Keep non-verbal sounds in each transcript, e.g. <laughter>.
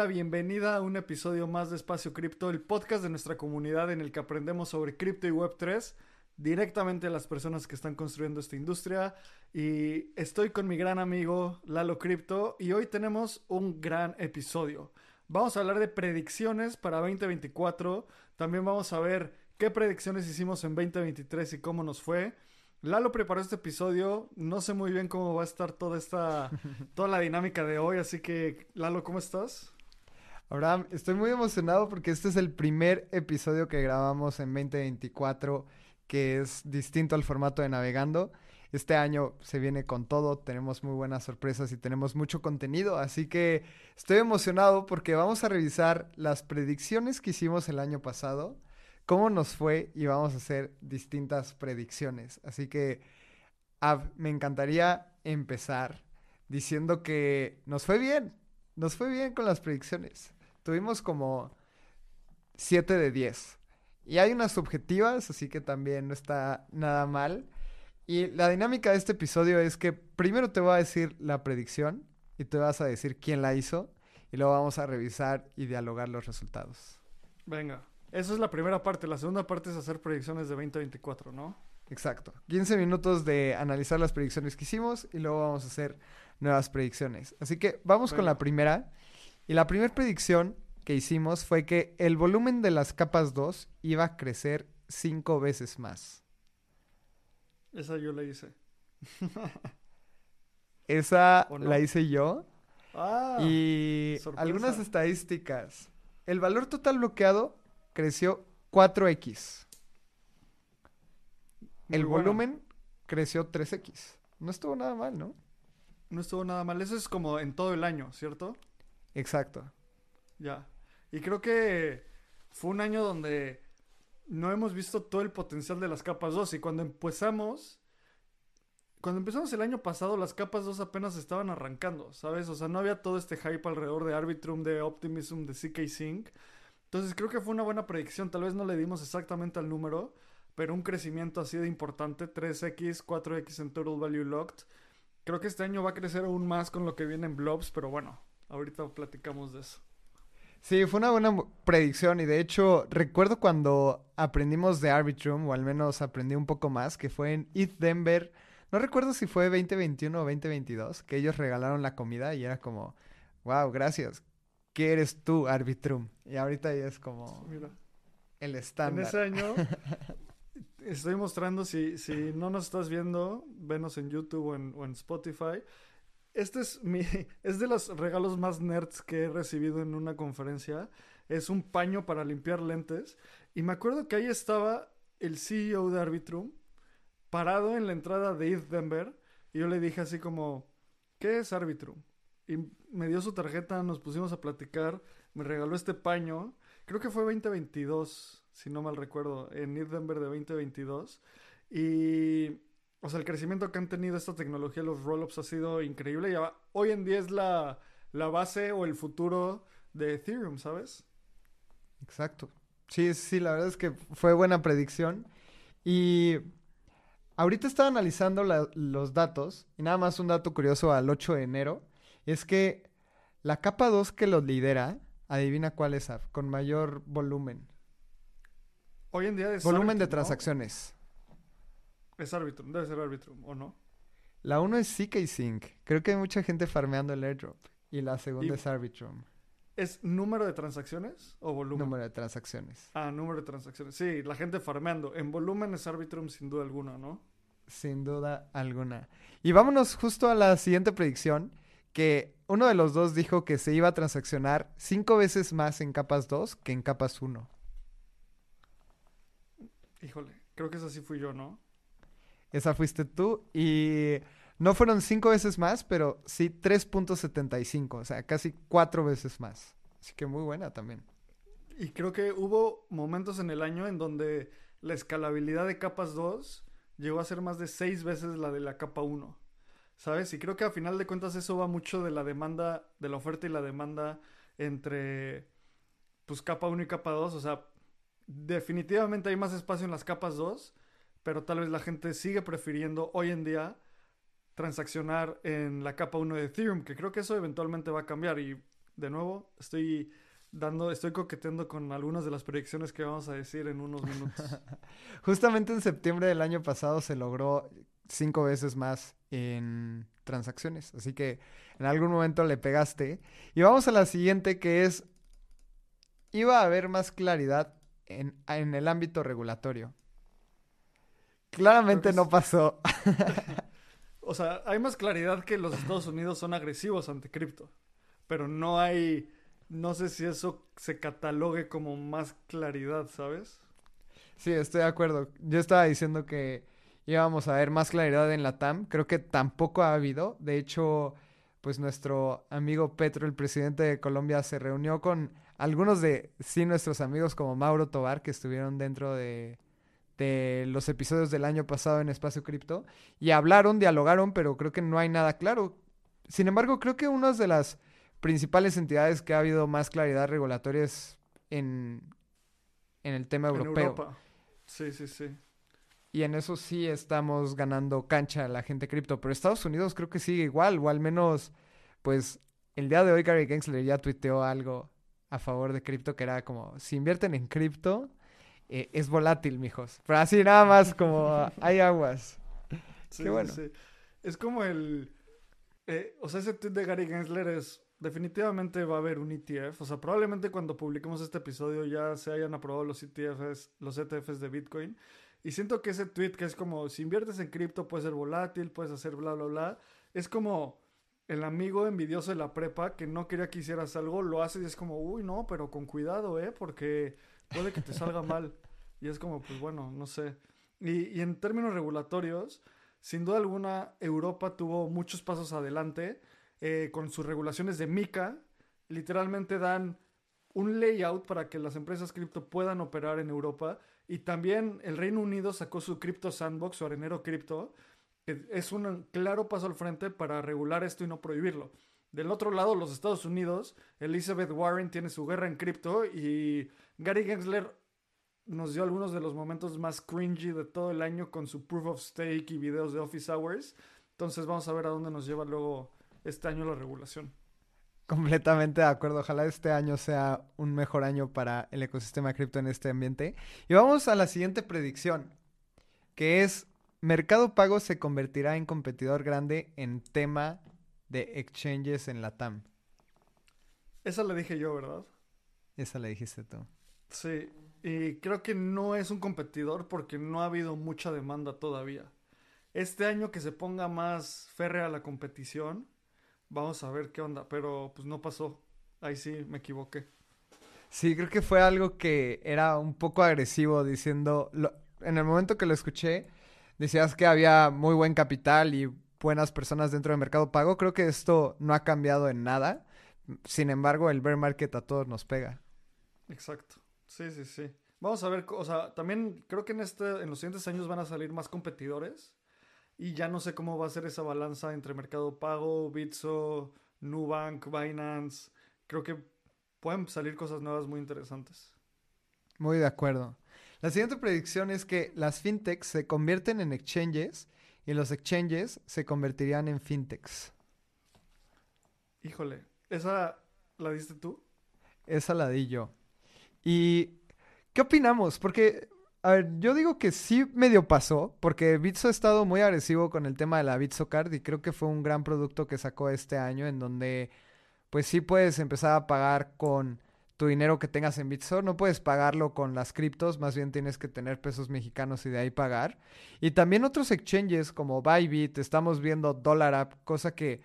la bienvenida a un episodio más de Espacio Cripto, el podcast de nuestra comunidad en el que aprendemos sobre cripto y Web3 directamente a las personas que están construyendo esta industria. Y estoy con mi gran amigo Lalo Cripto y hoy tenemos un gran episodio. Vamos a hablar de predicciones para 2024. También vamos a ver qué predicciones hicimos en 2023 y cómo nos fue. Lalo preparó este episodio. No sé muy bien cómo va a estar toda esta, <laughs> toda la dinámica de hoy. Así que, Lalo, ¿cómo estás? Abraham, estoy muy emocionado porque este es el primer episodio que grabamos en 2024 que es distinto al formato de navegando. Este año se viene con todo, tenemos muy buenas sorpresas y tenemos mucho contenido, así que estoy emocionado porque vamos a revisar las predicciones que hicimos el año pasado, cómo nos fue y vamos a hacer distintas predicciones. Así que me encantaría empezar diciendo que nos fue bien, nos fue bien con las predicciones. Tuvimos como 7 de 10. Y hay unas subjetivas, así que también no está nada mal. Y la dinámica de este episodio es que primero te voy a decir la predicción y te vas a decir quién la hizo y luego vamos a revisar y dialogar los resultados. Venga, esa es la primera parte. La segunda parte es hacer predicciones de 2024, ¿no? Exacto. 15 minutos de analizar las predicciones que hicimos y luego vamos a hacer nuevas predicciones. Así que vamos con la primera. Y la primera predicción que hicimos fue que el volumen de las capas 2 iba a crecer cinco veces más. Esa yo la hice. <laughs> Esa la hice yo. Ah, y algunas estadísticas. El valor total bloqueado creció 4x. el volumen creció 3x. No estuvo nada mal, ¿no? No estuvo nada mal. Eso es como en todo el año, ¿cierto? Exacto. Ya. Y creo que fue un año donde no hemos visto todo el potencial de las capas 2. Y cuando empezamos, cuando empezamos el año pasado, las capas 2 apenas estaban arrancando, ¿sabes? O sea, no había todo este hype alrededor de Arbitrum, de Optimism, de CK Sync. Entonces creo que fue una buena predicción. Tal vez no le dimos exactamente al número, pero un crecimiento así de importante, 3x, 4x en Total Value Locked. Creo que este año va a crecer aún más con lo que viene en Blobs, pero bueno, ahorita platicamos de eso. Sí, fue una buena predicción y de hecho recuerdo cuando aprendimos de Arbitrum, o al menos aprendí un poco más, que fue en ETH Denver, no recuerdo si fue 2021 o 2022, que ellos regalaron la comida y era como, wow, gracias, ¿qué eres tú, Arbitrum? Y ahorita ya es como el estándar. En ese año <laughs> estoy mostrando, si, si no nos estás viendo, venos en YouTube o en, o en Spotify este es mi. <laughs> Es de los regalos más nerds que he recibido en una conferencia. Es un paño para limpiar lentes. Y me acuerdo que ahí estaba el CEO de Arbitrum parado en la entrada de ETH Denver. Y yo le dije así como: ¿Qué es Arbitrum? Y me dio su tarjeta, nos pusimos a platicar. Me regaló este paño. Creo que fue 2022, si no mal recuerdo, en ETH Denver de 2022. Y o sea, el crecimiento que han tenido esta tecnología, los rollups, ha sido increíble. Y hoy en día es la, base o el futuro de Ethereum, ¿sabes? Exacto. Sí, sí, la verdad es que fue buena predicción. Y ahorita estaba analizando los datos, y nada más un dato curioso al 8 de enero, es que la capa 2 que lo lidera, adivina cuál es, con mayor volumen. Hoy en día es Volumen de transacciones. Es Arbitrum, debe ser Arbitrum, ¿o no? La uno es CK Sync. Creo que hay mucha gente farmeando el airdrop. Y la segunda es Arbitrum. ¿Es número de transacciones o volumen? Número de transacciones. Ah, número de transacciones. Sí, la gente farmeando. En volumen es Arbitrum sin duda alguna, ¿no? Sin duda alguna. Y vámonos justo a la siguiente predicción. Que uno de los dos dijo que se iba a transaccionar cinco veces más en capas 2 que en capas 1. Híjole, creo que esa sí fui yo, ¿no? Esa fuiste tú. Y no fueron cinco veces más, pero sí 3.75. O sea, casi cuatro veces más. Así que muy buena también. Y creo que hubo momentos en el año en donde la escalabilidad de capas 2 llegó a ser más de seis veces la de la capa 1. ¿Sabes? Y creo que a final de cuentas eso va mucho de la demanda, de la oferta y la demanda entre pues capa 1 y capa 2. O sea, definitivamente hay más espacio en las capas 2 pero tal vez la gente sigue prefiriendo hoy en día transaccionar en la capa 1 de Ethereum, que creo que eso eventualmente va a cambiar y de nuevo, estoy dando, estoy coqueteando con algunas de las proyecciones que vamos a decir en unos minutos. <laughs> Justamente en septiembre del año pasado se logró cinco veces más en transacciones. Así que en algún momento le pegaste. Y vamos a la siguiente que es, iba a haber más claridad en, en el ámbito regulatorio. Claramente no pasó. <laughs> o sea, hay más claridad que los Estados Unidos son agresivos ante cripto. Pero no hay, no sé si eso se catalogue como más claridad, ¿sabes? Sí, estoy de acuerdo. Yo estaba diciendo que íbamos a ver más claridad en la TAM. Creo que tampoco ha habido. De hecho, pues nuestro amigo Petro, el presidente de Colombia, se reunió con algunos de, sí, nuestros amigos como Mauro Tobar, que estuvieron dentro de, de los episodios del año pasado en Espacio Cripto, y hablaron, dialogaron, pero creo que no hay nada claro. Sin embargo, creo que una de las principales entidades que ha habido más claridad regulatoria es en, en el tema europeo. Europa. Sí, sí, sí. Y en eso sí estamos ganando cancha a la gente cripto. Pero Estados Unidos creo que sigue igual. O al menos, pues, el día de hoy Gary Gensler ya tuiteó algo a favor de cripto que era como, si invierten en cripto, eh, es volátil, mijos. Pero así nada más como <laughs> hay aguas. Sí, bueno. Sí. Es como el... Eh, o sea, ese tweet de Gary Gensler es... Definitivamente va a haber un ETF. O sea, probablemente cuando publiquemos este episodio ya se hayan aprobado los ETFs, los ETFs de Bitcoin. Y siento que ese tweet que es como, si inviertes en cripto puede ser volátil, puedes hacer bla, bla, bla, es como el amigo envidioso de la prepa que no quería que hicieras algo, lo haces y es como, uy, no, pero con cuidado, ¿eh? Porque puede que te salga mal. Y es como, pues bueno, no sé. Y, y en términos regulatorios, sin duda alguna, Europa tuvo muchos pasos adelante eh, con sus regulaciones de MICA. Literalmente dan un layout para que las empresas cripto puedan operar en Europa y también el Reino Unido sacó su Crypto Sandbox o Arenero Cripto, es un claro paso al frente para regular esto y no prohibirlo. Del otro lado, los Estados Unidos, Elizabeth Warren tiene su guerra en cripto y Gary Gensler nos dio algunos de los momentos más cringy de todo el año con su proof of stake y videos de office hours. Entonces vamos a ver a dónde nos lleva luego este año la regulación. Completamente de acuerdo. Ojalá este año sea un mejor año para el ecosistema cripto en este ambiente. Y vamos a la siguiente predicción, que es Mercado Pago se convertirá en competidor grande en tema de exchanges en la TAM. Esa la dije yo, ¿verdad? Esa la dijiste tú. Sí, y creo que no es un competidor porque no ha habido mucha demanda todavía. Este año que se ponga más férrea la competición, vamos a ver qué onda, pero pues no pasó. Ahí sí me equivoqué. Sí, creo que fue algo que era un poco agresivo diciendo, en el momento que lo escuché, decías que había muy buen capital y buenas personas dentro del mercado pago. Creo que esto no ha cambiado en nada. Sin embargo, el bear market a todos nos pega. Exacto. Sí, sí, sí. Vamos a ver, o sea, también creo que en este en los siguientes años van a salir más competidores y ya no sé cómo va a ser esa balanza entre Mercado Pago, Bitso, Nubank, Binance. Creo que pueden salir cosas nuevas muy interesantes. Muy de acuerdo. La siguiente predicción es que las fintechs se convierten en exchanges y los exchanges se convertirían en fintechs. Híjole, ¿esa la diste tú? Esa la di yo. ¿Y qué opinamos? Porque a ver, yo digo que sí medio pasó, porque Bitso ha estado muy agresivo con el tema de la Bitso Card y creo que fue un gran producto que sacó este año en donde pues sí puedes empezar a pagar con tu dinero que tengas en Bitso, no puedes pagarlo con las criptos, más bien tienes que tener pesos mexicanos y de ahí pagar. Y también otros exchanges como Bybit, estamos viendo DollarApp, cosa que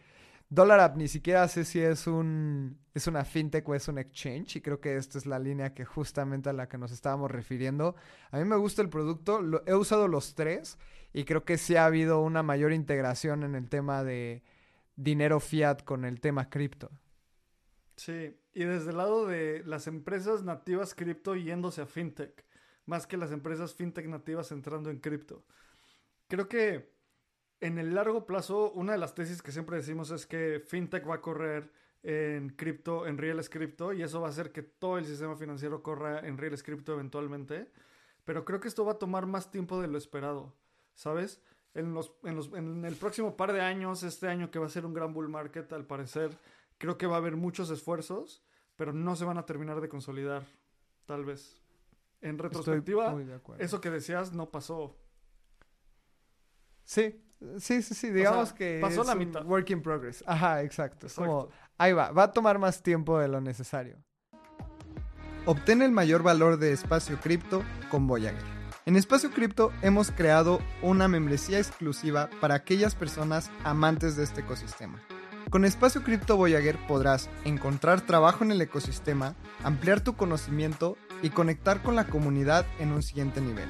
DollarApp ni siquiera sé si es un es una fintech o es un exchange y creo que esta es la línea que justamente a la que nos estábamos refiriendo. A mí me gusta el producto, he usado los tres y creo que sí ha habido una mayor integración en el tema de dinero fiat con el tema cripto. Sí, y desde el lado de las empresas nativas cripto yéndose a fintech, más que las empresas fintech nativas entrando en cripto. Creo que en el largo plazo, una de las tesis que siempre decimos es que fintech va a correr en cripto, en real cripto, y eso va a hacer que todo el sistema financiero corra en real cripto eventualmente. Pero creo que esto va a tomar más tiempo de lo esperado, ¿sabes? En, los, en, los, en el próximo par de años, este año que va a ser un gran bull market, al parecer, Creo que va a haber muchos esfuerzos, pero no se van a terminar de consolidar, tal vez. En retrospectiva, eso que decías no pasó. Sí, sí, sí, sí. Digamos sea, que pasó es la un mitad. work in progress. Ajá, exacto. Es Como, Exacto. ahí va, va a tomar más tiempo de lo necesario. Obtén el mayor valor de Espacio Cripto con Voyager. En Espacio Cripto hemos creado una membresía exclusiva para aquellas personas amantes de este ecosistema. Con Espacio Cripto Voyager podrás encontrar trabajo en el ecosistema, ampliar tu conocimiento y conectar con la comunidad en un siguiente nivel.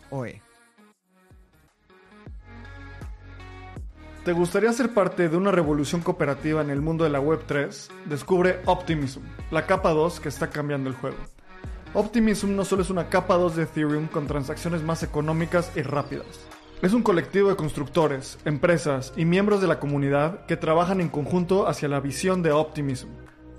¿Te gustaría ser parte de una revolución cooperativa en el mundo de la Web3? Descubre Optimism, la capa 2 que está cambiando el juego. Optimism no solo es una capa 2 de Ethereum con transacciones más económicas y rápidas. Es un colectivo de constructores, empresas y miembros de la comunidad que trabajan en conjunto hacia la visión de Optimism.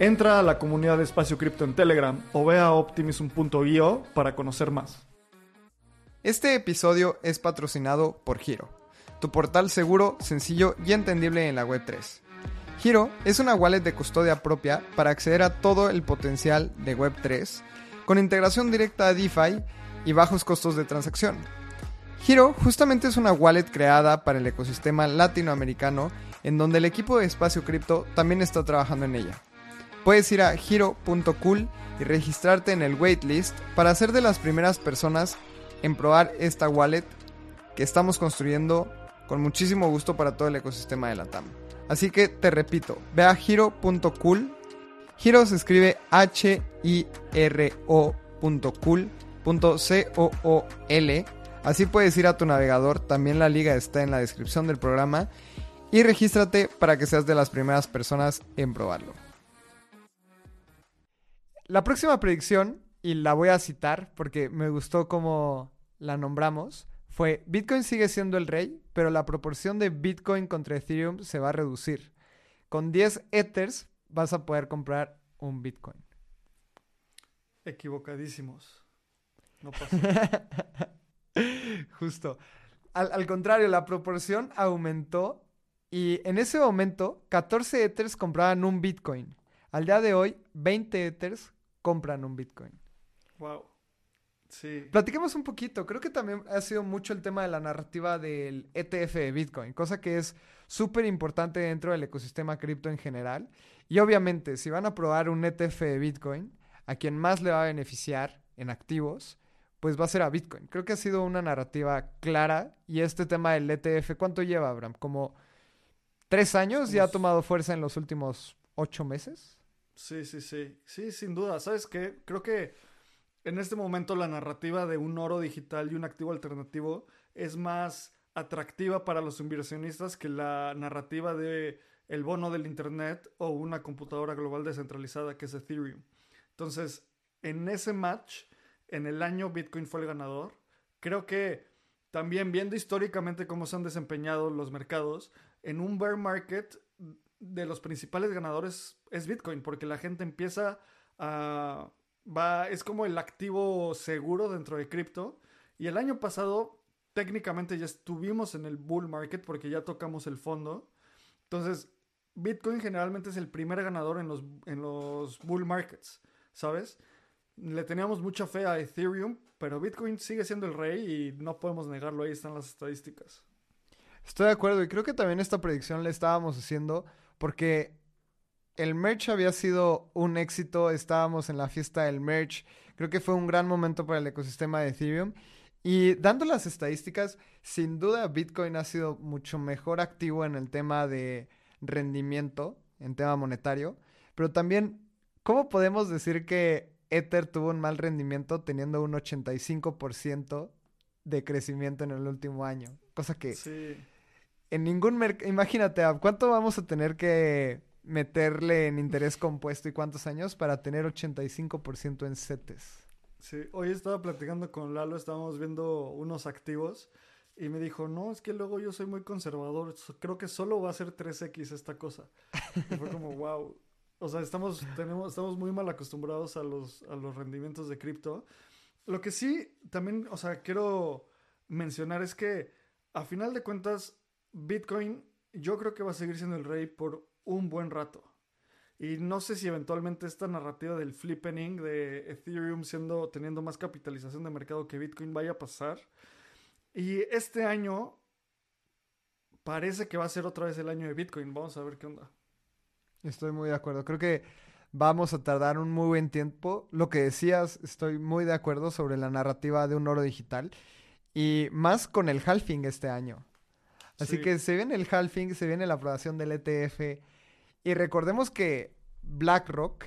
Entra a la comunidad de Espacio Cripto en Telegram o ve a optimism.io para conocer más. Este episodio es patrocinado por Giro, tu portal seguro, sencillo y entendible en la Web3. Giro es una wallet de custodia propia para acceder a todo el potencial de Web3, con integración directa a DeFi y bajos costos de transacción. Giro justamente es una wallet creada para el ecosistema latinoamericano en donde el equipo de Espacio Cripto también está trabajando en ella. Puedes ir a giro.cool y registrarte en el waitlist para ser de las primeras personas en probar esta wallet que estamos construyendo con muchísimo gusto para todo el ecosistema de la TAM. Así que te repito, ve a giro.cool. Giro se escribe H-I-R-O.cool.c-O-O-L. Así puedes ir a tu navegador, también la liga está en la descripción del programa. Y regístrate para que seas de las primeras personas en probarlo. La próxima predicción, y la voy a citar porque me gustó cómo la nombramos, fue Bitcoin sigue siendo el rey, pero la proporción de Bitcoin contra Ethereum se va a reducir. Con 10 Ethers vas a poder comprar un Bitcoin. Equivocadísimos. No <laughs> pasó. Justo. Al, al contrario, la proporción aumentó y en ese momento 14 Ethers compraban un Bitcoin. Al día de hoy, 20 Ethers compran un Bitcoin. wow. Sí. Platiquemos un poquito. Creo que también ha sido mucho el tema de la narrativa del ETF de Bitcoin, cosa que es súper importante dentro del ecosistema cripto en general. Y obviamente, si van a probar un ETF de Bitcoin, a quien más le va a beneficiar en activos, pues va a ser a Bitcoin. Creo que ha sido una narrativa clara. Y este tema del ETF, ¿cuánto lleva, Abraham? ¿Como tres años? ¿Ya ha tomado fuerza en los últimos ocho meses? Sí, sí, sí. Sí, sin duda. ¿Sabes qué? Creo que en este momento la narrativa de un oro digital y un activo alternativo es más atractiva para los inversionistas que la narrativa de el bono del internet o una computadora global descentralizada que es Ethereum. Entonces, en ese match, en el año Bitcoin fue el ganador. Creo que también viendo históricamente cómo se han desempeñado los mercados, en un bear market de los principales ganadores es Bitcoin, porque la gente empieza a... Va, es como el activo seguro dentro de cripto. Y el año pasado, técnicamente ya estuvimos en el bull market porque ya tocamos el fondo. Entonces, Bitcoin generalmente es el primer ganador en los, en los bull markets, ¿sabes? Le teníamos mucha fe a Ethereum, pero Bitcoin sigue siendo el rey y no podemos negarlo, ahí están las estadísticas. Estoy de acuerdo y creo que también esta predicción la estábamos haciendo porque el merch había sido un éxito, estábamos en la fiesta del merch, creo que fue un gran momento para el ecosistema de Ethereum. Y dando las estadísticas, sin duda Bitcoin ha sido mucho mejor activo en el tema de rendimiento, en tema monetario, pero también, ¿cómo podemos decir que Ether tuvo un mal rendimiento teniendo un 85% de crecimiento en el último año? Cosa que. En ningún mercado, imagínate, ¿a cuánto vamos a tener que meterle en interés compuesto y cuántos años para tener 85% en CETES? Sí, hoy estaba platicando con Lalo, estábamos viendo unos activos y me dijo, no, es que luego yo soy muy conservador, creo que solo va a ser 3X esta cosa. Y fue como, wow. O sea, estamos, tenemos, estamos muy mal acostumbrados a los, a los rendimientos de cripto. Lo que sí, también, o sea, quiero mencionar es que a final de cuentas, Bitcoin yo creo que va a seguir siendo el rey por un buen rato. Y no sé si eventualmente esta narrativa del flippening de Ethereum siendo, teniendo más capitalización de mercado que Bitcoin vaya a pasar. Y este año parece que va a ser otra vez el año de Bitcoin. Vamos a ver qué onda. Estoy muy de acuerdo. Creo que vamos a tardar un muy buen tiempo. Lo que decías, estoy muy de acuerdo sobre la narrativa de un oro digital. Y más con el halving este año. Así Sí. que se viene el halving, se viene la aprobación del ETF. Y recordemos que BlackRock,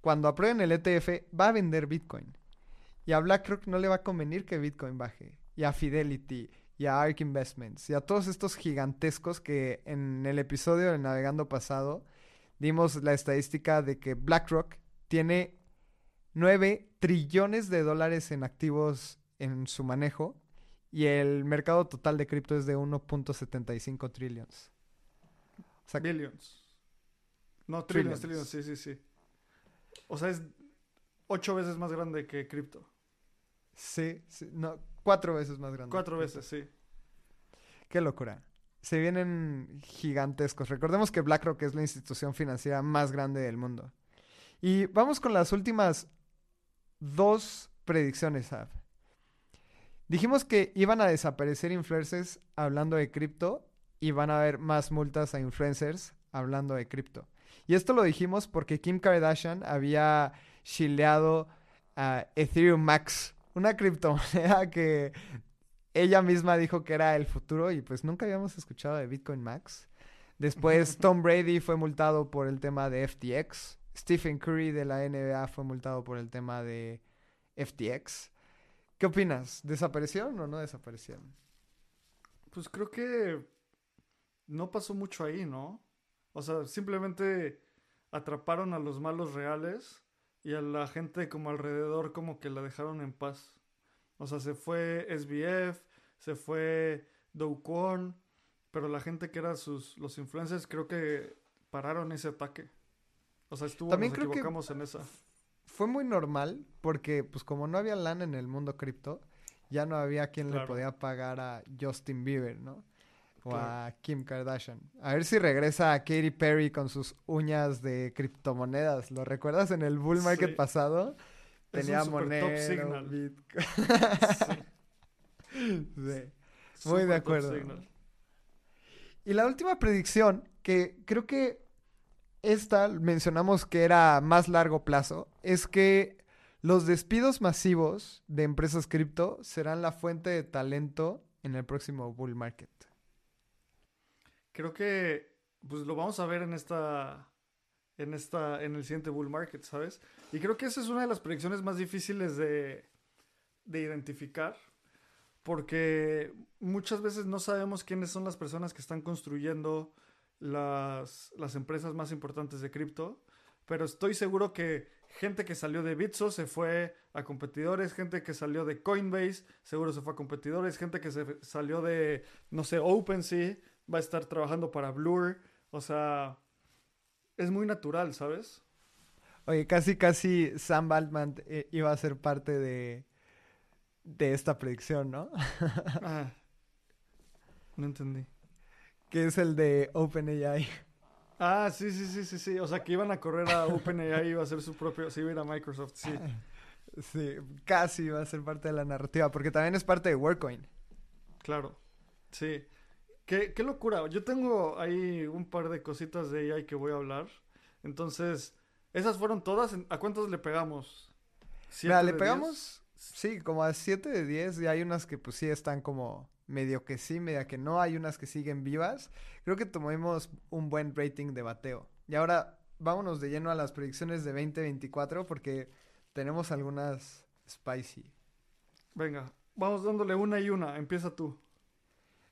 cuando aprueben el ETF, va a vender Bitcoin. Y a BlackRock no le va a convenir que Bitcoin baje. Y a Fidelity, y a ARK Investments, y a todos estos gigantescos que en el episodio de Navegando pasado dimos la estadística de que BlackRock tiene 9 trillones de dólares en activos en su manejo y el mercado total de cripto es de 1.75 trillions. O sea, Billions. No, trillions, Trillions. trillions, sí, sí, sí. O sea, es ocho veces más grande que cripto. sí, sí, no, cuatro veces más grande. Cuatro veces, sí. Qué locura. Se vienen gigantescos. Recordemos que BlackRock es la institución financiera más grande del mundo. Y vamos con las últimas dos predicciones, Ab. Dijimos que iban a desaparecer influencers hablando de cripto y van a haber más multas a influencers hablando de cripto. Y esto lo dijimos porque Kim Kardashian había shileado a Ethereum Max, una criptomoneda que ella misma dijo que era el futuro y pues nunca habíamos escuchado de Bitcoin Max. Después <laughs> Tom Brady fue multado por el tema de FTX. Stephen Curry de la NBA fue multado por el tema de FTX. ¿Qué opinas? ¿Desaparecieron o no desaparecieron? Pues creo que no pasó mucho ahí, ¿no? O sea, simplemente atraparon a los malos reales y a la gente como alrededor como que la dejaron en paz. O sea, se fue SBF, se fue Do Kwon, pero la gente que era sus los influencers creo que pararon ese ataque. O sea, estuvo También nos creo que- equivocamos en esa. Fue muy normal porque pues como no había lana en el mundo cripto, ya no había quien le podía pagar a Justin Bieber, ¿no? O Claro. a Kim Kardashian. A ver si regresa a Katy Perry con sus uñas de criptomonedas. ¿Lo recuerdas en el bull market Sí. pasado? Es Tenía Monero, signal. Bitcoin. <laughs> Sí, Sí. Muy de acuerdo. Y la última predicción, que creo que esta mencionamos que era más largo plazo, es que los despidos masivos de empresas cripto serán la fuente de talento en el próximo bull market. Creo que pues lo vamos a ver en esta en esta en el siguiente bull market, ¿sabes? Y creo que esa es una de las predicciones más difíciles de de identificar porque muchas veces no sabemos quiénes son las personas que están construyendo las, las empresas más importantes de cripto, pero estoy seguro que gente que salió de Bitso se fue a competidores, gente que salió de Coinbase seguro se fue a competidores, gente que se salió de, no sé, OpenSea va a estar trabajando para Blur, o sea, es muy natural, ¿sabes? Oye, casi, casi Sam Altman eh, iba a ser parte de, de esta predicción, ¿no? <laughs> Ah, no entendí. Que es el de OpenAI. Ah, sí, sí, sí, sí, sí. O sea, que iban a correr a OpenAI, iba a ser su propio, se iba a ir a Microsoft, sí. <laughs> Sí, casi iba a ser parte de la narrativa, porque también es parte de WorkCoin. Claro, sí. Qué, qué locura. Yo tengo ahí un par de cositas de AI que voy a hablar. Entonces, esas fueron todas. ¿A cuántos le pegamos? Mira, ¿Siete le pegamos, sí, como a 7 de 10 y hay unas que pues sí están como medio que sí, media que no, hay unas que siguen vivas. Creo que tuvimos un buen rating de bateo. Y ahora vámonos de lleno a las predicciones de 2024 porque tenemos algunas spicy. 10? Venga, vamos dándole una y una. Empieza tú.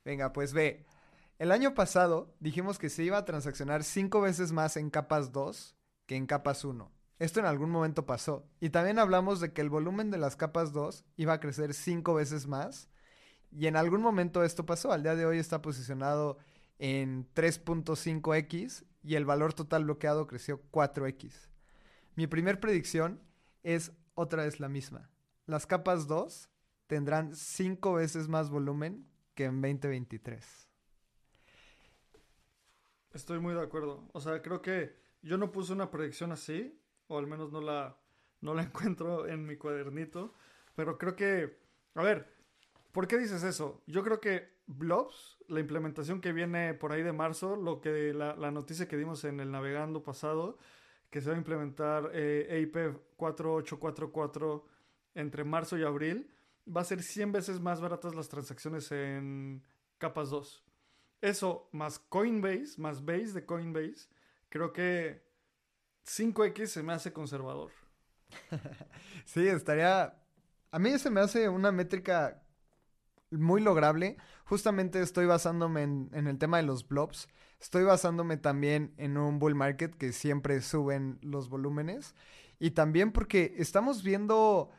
Venga, pues ve. El año pasado dijimos que se iba a transaccionar 5 veces más en capas 2 que en capas 1. Esto en algún momento pasó. Y también hablamos de que el volumen de las capas 2 iba a crecer 5 veces más. Y en algún momento esto pasó. Al día de hoy está posicionado en 3.5x y el valor total bloqueado creció 4x. Mi primer predicción es otra vez la misma. Las capas 2 tendrán 5 veces más volumen que en 2023. Estoy muy de acuerdo. O sea, creo que yo no puse una predicción así, o al menos no la, no la <laughs> encuentro en mi cuadernito. Pero creo que, a ver, ¿por qué dices eso? Yo creo que Blobs, la implementación que viene por ahí de marzo, lo que la, noticia que dimos en el navegando pasado, que se va a implementar eh, EIP 4844 entre marzo y abril, va a ser 100 veces más baratas las transacciones en capas 2. Eso más Coinbase, más Base de Coinbase, creo que 5X se me hace conservador. <laughs> Sí, estaría... A mí se me hace una métrica muy lograble. Justamente estoy basándome en, el tema de los blobs. Estoy basándome también en un bull market que siempre suben los volúmenes. Y también porque estamos viendo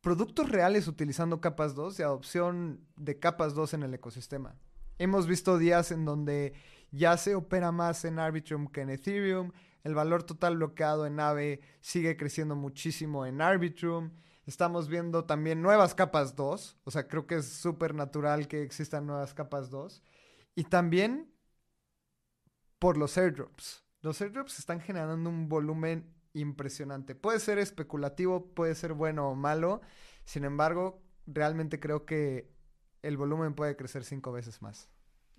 productos reales utilizando capas 2 y adopción de capas 2 en el ecosistema. Hemos visto días en donde ya se opera más en Arbitrum que en Ethereum. El valor total bloqueado en AVE sigue creciendo muchísimo en Arbitrum. Estamos viendo también nuevas capas 2. O sea, creo que es súper natural que existan nuevas capas 2. Y también por los airdrops. Los airdrops están generando un volumen impresionante. Puede ser especulativo, puede ser bueno o malo. Sin embargo, realmente creo que el volumen puede crecer cinco veces más.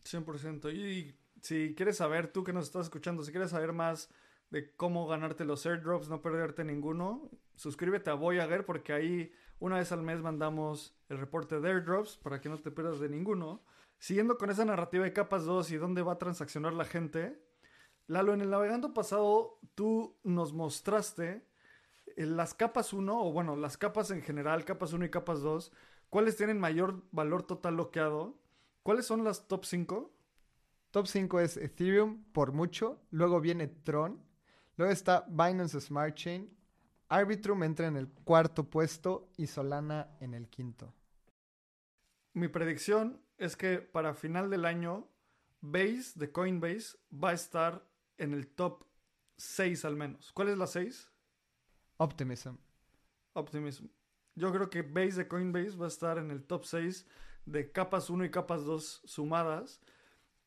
100%. Y si quieres saber, tú que nos estás escuchando, si quieres saber más de cómo ganarte los airdrops, no perderte ninguno, suscríbete a Voyager porque ahí una vez al mes mandamos el reporte de airdrops para que no te pierdas de ninguno. Siguiendo con esa narrativa de capas 2 y dónde va a transaccionar la gente, Lalo, en el navegando pasado tú nos mostraste eh, las capas 1, o bueno, las capas en general, capas 1 y capas 2, cuáles tienen mayor valor total bloqueado. ¿Cuáles son las top 5? Top 5 es Ethereum por mucho. Luego viene Tron. Luego está Binance Smart Chain. Arbitrum entra en el cuarto puesto y Solana en el quinto. Mi predicción es que para final del año, Base de Coinbase va a estar en el top 6 al menos. ¿Cuál es la 6? Optimism. Optimism. Yo creo que Base de Coinbase va a estar en el top 6 de capas 1 y capas 2 sumadas.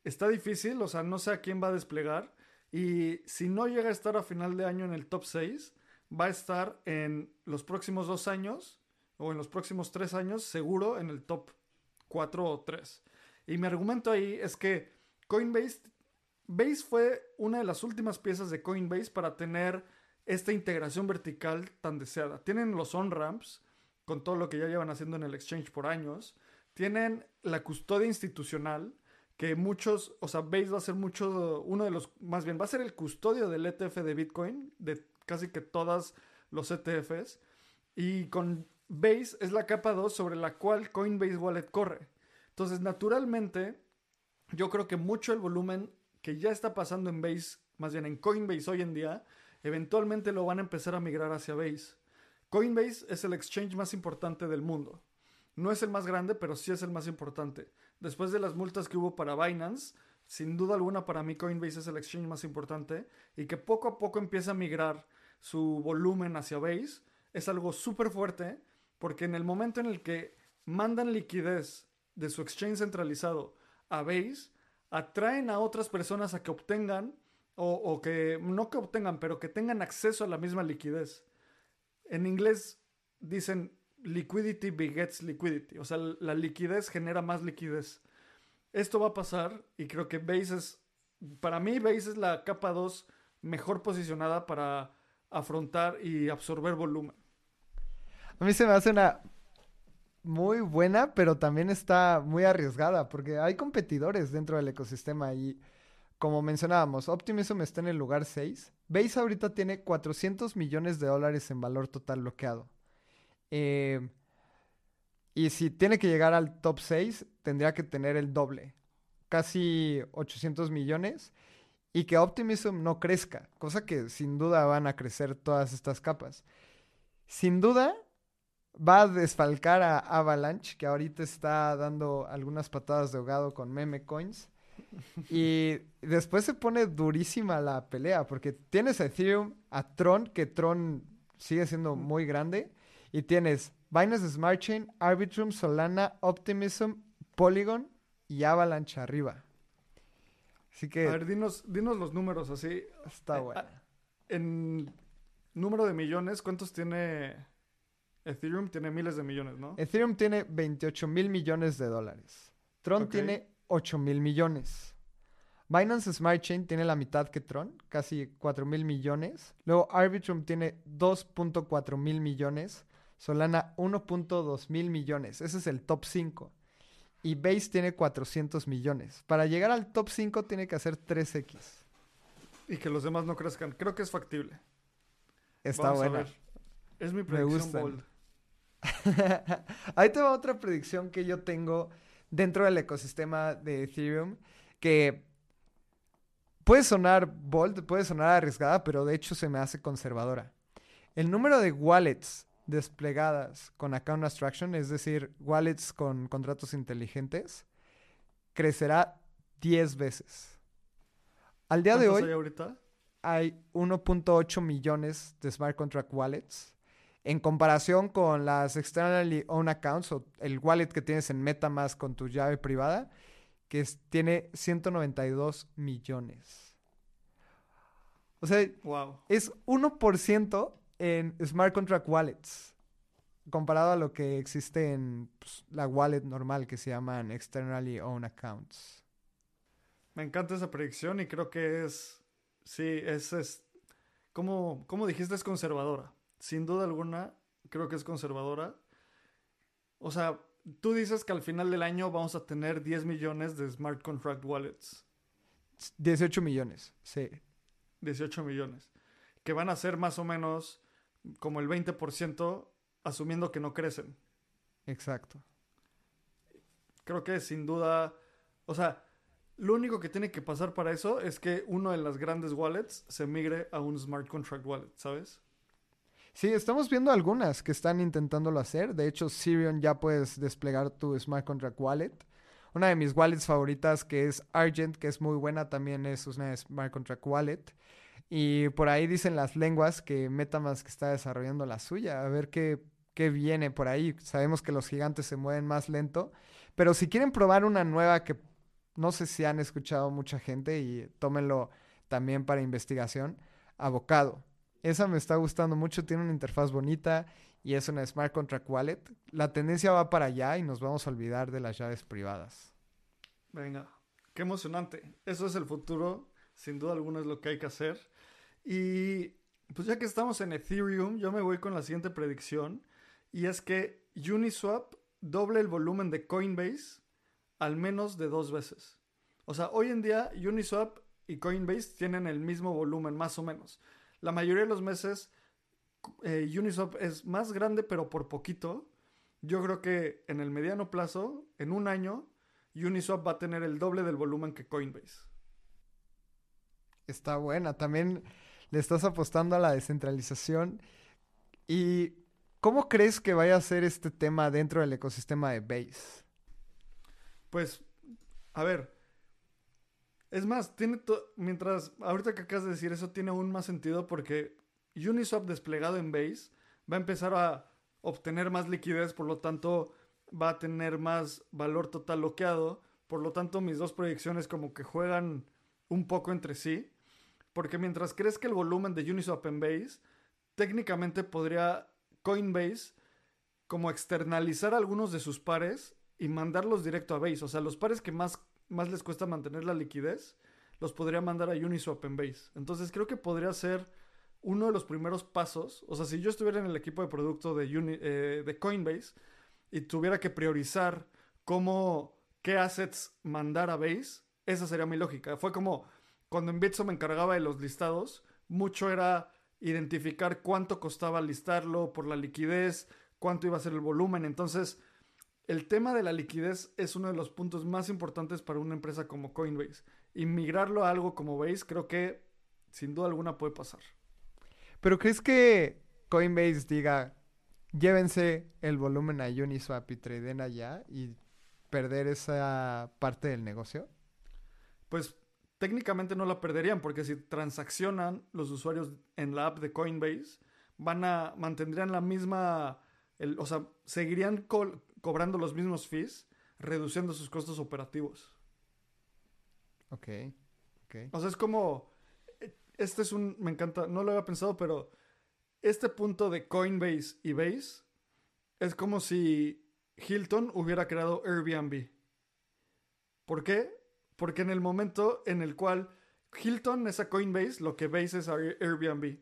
Está difícil, o sea, no sé a quién va a desplegar. Y si no llega a estar a final de año en el top 6, va a estar en los próximos dos años o en los próximos tres años, seguro en el top 4 o 3. Y mi argumento ahí es que Coinbase, Base fue una de las últimas piezas de Coinbase para tener esta integración vertical tan deseada. Tienen los on-ramps con todo lo que ya llevan haciendo en el exchange por años. Tienen la custodia institucional, que muchos, o sea, Base va a ser mucho, uno de los, más bien, va a ser el custodio del ETF de Bitcoin, de casi que todas los ETFs. Y con Base es la capa 2 sobre la cual Coinbase Wallet corre. Entonces, naturalmente, yo creo que mucho el volumen que ya está pasando en Base, más bien en Coinbase hoy en día, eventualmente lo van a empezar a migrar hacia Base. Coinbase es el exchange más importante del mundo. No es el más grande, pero sí es el más importante. Después de las multas que hubo para Binance, sin duda alguna para mí Coinbase es el exchange más importante y que poco a poco empieza a migrar su volumen hacia Base es algo súper fuerte porque en el momento en el que mandan liquidez de su exchange centralizado a Base, atraen a otras personas a que obtengan o, o que no que obtengan, pero que tengan acceso a la misma liquidez. En inglés dicen liquidity begets liquidity, o sea, la liquidez genera más liquidez. Esto va a pasar y creo que Base es, para mí Base es la capa 2 mejor posicionada para afrontar y absorber volumen. A mí se me hace una muy buena, pero también está muy arriesgada porque hay competidores dentro del ecosistema y como mencionábamos, Optimism está en el lugar 6. Base ahorita tiene 400 millones de dólares en valor total bloqueado. Eh, y si tiene que llegar al top 6, tendría que tener el doble, casi 800 millones, y que Optimism no crezca, cosa que sin duda van a crecer todas estas capas. Sin duda, va a desfalcar a Avalanche, que ahorita está dando algunas patadas de ahogado con meme coins. Y <laughs> después se pone durísima la pelea, porque tienes a Ethereum, a Tron, que Tron sigue siendo muy grande, y tienes Binance Smart Chain, Arbitrum, Solana, Optimism, Polygon y Avalanche arriba. Así que... A ver, dinos, dinos los números así. Está Eh, bueno. ah, En número de millones, ¿cuántos tiene Ethereum? Tiene miles de millones, ¿no? Ethereum tiene 28 mil millones de dólares. Tron tiene 8 mil millones. Binance Smart Chain tiene la mitad que Tron, casi 4 mil millones. Luego Arbitrum tiene 2.4 mil millones. Solana 1.2 mil millones. Ese es el top 5. Y Base tiene 400 millones. Para llegar al top 5 tiene que hacer 3X. Y que los demás no crezcan. Creo que es factible. Está Vamos a buena. ver. Es mi predicción bold. <laughs> Ahí te va otra predicción que yo tengo dentro del ecosistema de Ethereum que puede sonar bold, puede sonar arriesgada, pero de hecho se me hace conservadora. El número de wallets desplegadas con account abstraction, es decir, wallets con contratos inteligentes, crecerá 10 veces. Al día de ¿Cuántos hoy hay ahorita? hay 1.8 millones de smart contract wallets. En comparación con las externally owned accounts o el wallet que tienes en MetaMask con tu llave privada, que es- tiene 192 millones. O sea, Wow. es 1% en smart contract wallets comparado a lo que existe en pues, la wallet normal que se llaman externally owned accounts. Me encanta esa predicción y creo que es. Sí, es. es como, como dijiste, es conservadora. Sin duda alguna, creo que es conservadora. O sea, tú dices que al final del año vamos a tener 10 millones de smart contract wallets. 18 millones, sí. 18 millones. Que van a ser más o menos como el 20%, asumiendo que no crecen. Exacto. Creo que sin duda. O sea, lo único que tiene que pasar para eso es que uno de las grandes wallets se migre a un smart contract wallet, ¿sabes? Sí, estamos viendo algunas que están intentándolo hacer. De hecho, Sirion ya puedes desplegar tu Smart Contract Wallet. Una de mis wallets favoritas, que es Argent, que es muy buena, también es una Smart Contract Wallet. Y por ahí dicen las lenguas que Metamask está desarrollando la suya. A ver qué, qué viene por ahí. Sabemos que los gigantes se mueven más lento. Pero si quieren probar una nueva que no sé si han escuchado mucha gente y tómenlo también para investigación, Avocado. Esa me está gustando mucho, tiene una interfaz bonita y es una Smart Contract Wallet. La tendencia va para allá y nos vamos a olvidar de las llaves privadas. Venga, qué emocionante. Eso es el futuro, sin duda alguna es lo que hay que hacer. Y pues ya que estamos en Ethereum, yo me voy con la siguiente predicción. Y es que Uniswap doble el volumen de Coinbase al menos de dos veces. O sea, hoy en día Uniswap y Coinbase tienen el mismo volumen, más o menos. La mayoría de los meses eh, Uniswap es más grande, pero por poquito. Yo creo que en el mediano plazo, en un año, Uniswap va a tener el doble del volumen que Coinbase. Está buena. También le estás apostando a la descentralización. ¿Y cómo crees que vaya a ser este tema dentro del ecosistema de Base? Pues, a ver. Es más, tiene mientras ahorita que acabas de decir eso tiene aún más sentido porque Uniswap desplegado en Base va a empezar a obtener más liquidez, por lo tanto va a tener más valor total bloqueado, por lo tanto mis dos proyecciones como que juegan un poco entre sí, porque mientras crezca el volumen de Uniswap en Base, técnicamente podría Coinbase como externalizar algunos de sus pares y mandarlos directo a Base. O sea, los pares que más, más les cuesta mantener la liquidez, los podría mandar a Uniswap en Base. Entonces creo que podría ser uno de los primeros pasos. O sea, si yo estuviera en el equipo de producto de, eh, de Coinbase y tuviera que priorizar cómo, qué assets mandar a Base, esa sería mi lógica. Fue como cuando en Bitso me encargaba de los listados, mucho era identificar cuánto costaba listarlo por la liquidez, cuánto iba a ser el volumen. Entonces, el tema de la liquidez es uno de los puntos más importantes para una empresa como Coinbase. Y migrarlo a algo como Base creo que sin duda alguna puede pasar. Pero ¿crees que Coinbase diga, llévense el volumen a Uniswap y traden allá y perder esa parte del negocio? Pues técnicamente no la perderían porque si transaccionan los usuarios en la app de Coinbase, van a mantendrían la misma, o sea, seguirían cobrando los mismos fees, reduciendo sus costos operativos. Ok, ok. O sea, es como, este es un, me encanta, no lo había pensado, pero este punto de Coinbase y Base es como si Hilton hubiera creado Airbnb. ¿Por qué? Porque en el momento en el cual Hilton es a Coinbase, lo que Base es a Airbnb.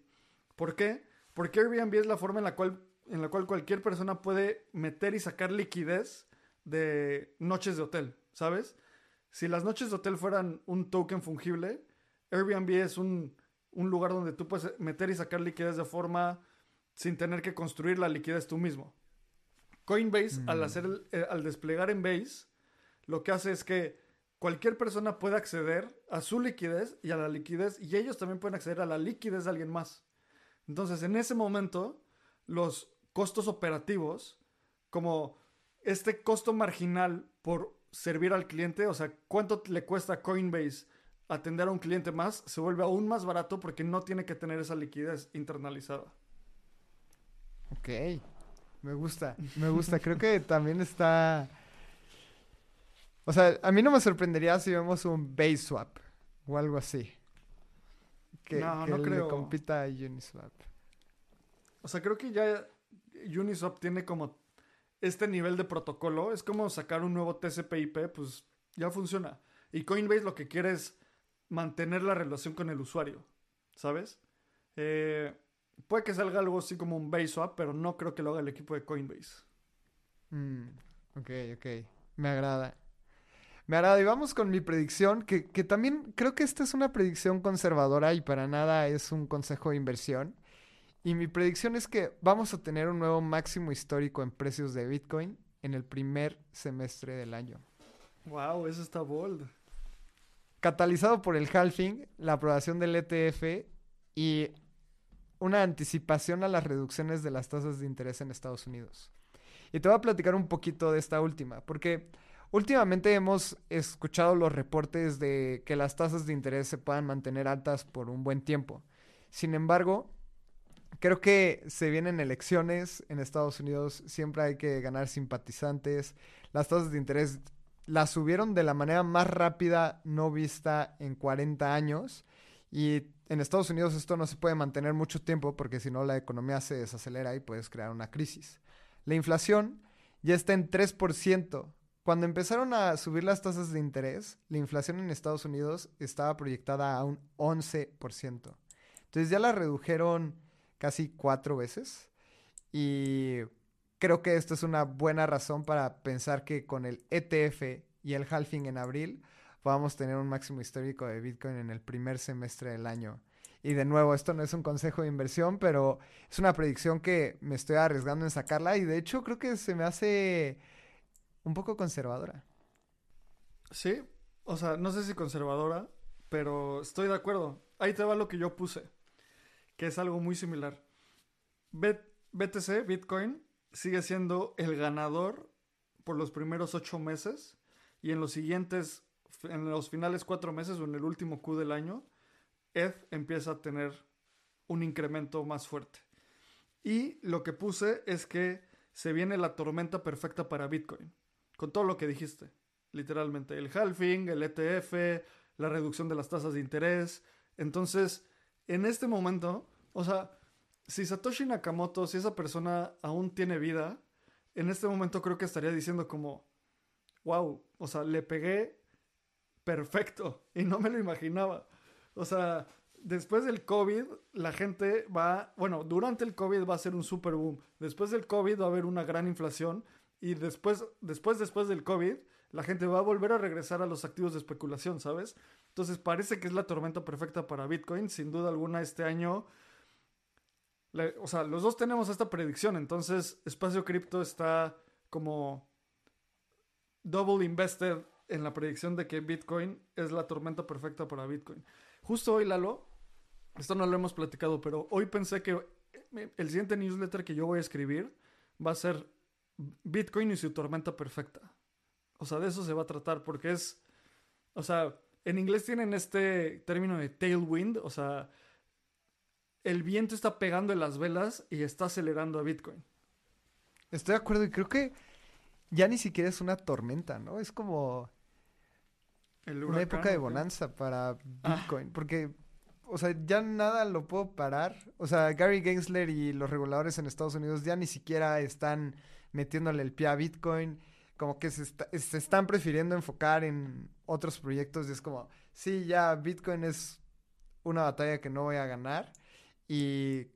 ¿Por qué? Porque Airbnb es la forma en la cual, en la cual cualquier persona puede meter y sacar liquidez de noches de hotel, ¿sabes? Si las noches de hotel fueran un token fungible, Airbnb es un, un lugar donde tú puedes meter y sacar liquidez de forma sin tener que construir la liquidez tú mismo. Coinbase, al, mm. hacer eh, al desplegar en Base, lo que hace es que cualquier persona puede acceder a su liquidez y a la liquidez, y ellos también pueden acceder a la liquidez de alguien más. Entonces, en ese momento, los costos operativos, como este costo marginal por servir al cliente, o sea, cuánto le cuesta a Coinbase atender a un cliente más, se vuelve aún más barato porque no tiene que tener esa liquidez internalizada. Ok, me gusta, me gusta. Creo que también está... O sea, a mí no me sorprendería si vemos un base swap o algo así. Que, no, no creo. compita a Uniswap. O sea, creo que ya Uniswap tiene como este nivel de protocolo. Es como sacar un nuevo TCP/IP, pues ya funciona. Y Coinbase lo que quiere es mantener la relación con el usuario, ¿sabes? Eh, puede que salga algo así como un base swap, pero no creo que lo haga el equipo de Coinbase. Mm, ok, ok. Me agrada. Me agrada. Y vamos con mi predicción, que, que también creo que esta es una predicción conservadora y para nada es un consejo de inversión. Y mi predicción es que vamos a tener un nuevo máximo histórico en precios de Bitcoin en el primer semestre del año. Wow, eso está bold catalizado por el halving, la aprobación del ETF y una anticipación a las reducciones de las tasas de interés en Estados Unidos. Y te voy a platicar un poquito de esta última, porque últimamente hemos escuchado los reportes de que las tasas de interés se puedan mantener altas por un buen tiempo. Sin embargo, creo que se vienen elecciones en Estados Unidos, siempre hay que ganar simpatizantes, las tasas de interés la subieron de la manera más rápida no vista en 40 años. Y en Estados Unidos esto no se puede mantener mucho tiempo porque si no la economía se desacelera y puedes crear una crisis. La inflación ya está en 3%. Cuando empezaron a subir las tasas de interés, la inflación en Estados Unidos estaba proyectada a un 11%. Entonces ya la redujeron casi cuatro veces. Y creo que esto es una buena razón para pensar que con el ETF y el halving en abril vamos a tener un máximo histórico de Bitcoin en el primer semestre del año. Y de nuevo, esto no es un consejo de inversión, pero es una predicción que me estoy arriesgando en sacarla y de hecho creo que se me hace un poco conservadora. Sí, o sea, no sé si conservadora, pero estoy de acuerdo. Ahí te va lo que yo puse, que es algo muy similar. BTC, Bitcoin, sigue siendo el ganador por los primeros ocho meses y en los siguientes, en los finales cuatro meses o en el último Q del año, ETH empieza a tener un incremento más fuerte. Y lo que puse es que se viene la tormenta perfecta para Bitcoin, con todo lo que dijiste, literalmente, el halving, el ETF, la reducción de las tasas de interés. Entonces, en este momento, o sea, si Satoshi Nakamoto, si esa persona aún tiene vida, en este momento creo que estaría diciendo como, wow, o sea, le pegué perfecto <laughs> y no me lo imaginaba. O sea, después del COVID, la gente va, bueno, durante el COVID va a ser un super boom. Después del COVID va a haber una gran inflación y después, después, después del COVID, la gente va a volver a regresar a los activos de especulación, ¿sabes? Entonces parece que es la tormenta perfecta para Bitcoin. Sin duda alguna, este año, o sea, los dos tenemos esta predicción. Entonces, Espacio Cripto está como double invested en la predicción de que Bitcoin es la tormenta perfecta para Bitcoin. Justo hoy, Lalo, esto no lo hemos platicado, pero hoy pensé que eh, el siguiente newsletter que yo voy a escribir va a ser Bitcoin y su tormenta perfecta. O sea, de eso se va a tratar porque es, o sea, en inglés tienen este término de tailwind, o sea, el viento está pegando en las velas y está acelerando a Bitcoin. Estoy de acuerdo y creo que ya ni siquiera es una tormenta, ¿no? Es como El una época de bonanza para Ah. Bitcoin, porque, o sea, ya nada lo puedo parar. O sea, Gary Gensler y los reguladores en Estados Unidos ya ni siquiera están metiéndole el pie a Bitcoin, como que se, está- se están prefiriendo enfocar en otros proyectos y es como, sí, ya Bitcoin es una batalla que no voy a ganar y